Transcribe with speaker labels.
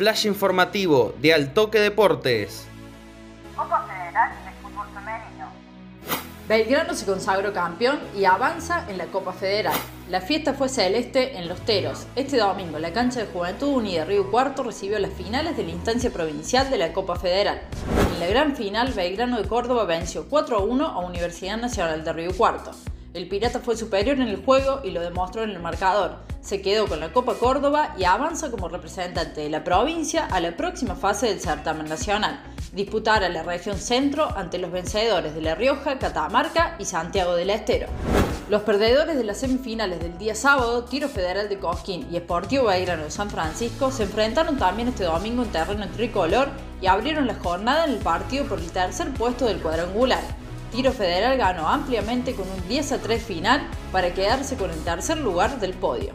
Speaker 1: flash informativo de Altoque Deportes.
Speaker 2: Copa Federal de Fútbol Femenino.
Speaker 3: Belgrano se consagró campeón y avanza en la Copa Federal. La fiesta fue celeste en Los Teros. Este domingo, la cancha de Juventud Unida Río Cuarto recibió las finales de la instancia provincial de la Copa Federal. En la gran final, Belgrano de Córdoba venció 4 a 1 a Universidad Nacional de Río Cuarto. El Pirata fue superior en el juego y lo demostró en el marcador. Se quedó con la Copa Córdoba y avanza como representante de la provincia a la próxima fase del certamen nacional. Disputará la región centro ante los vencedores de La Rioja, Catamarca y Santiago del Estero. Los perdedores de las semifinales del día sábado, Tiro Federal de Cosquín y Esportivo Belgrano de San Francisco, se enfrentaron también este domingo en terreno tricolor y abrieron la jornada en el partido por el tercer puesto del cuadrangular. Tiro Federal ganó ampliamente con un 10 a 3 final para quedarse con el tercer lugar del podio.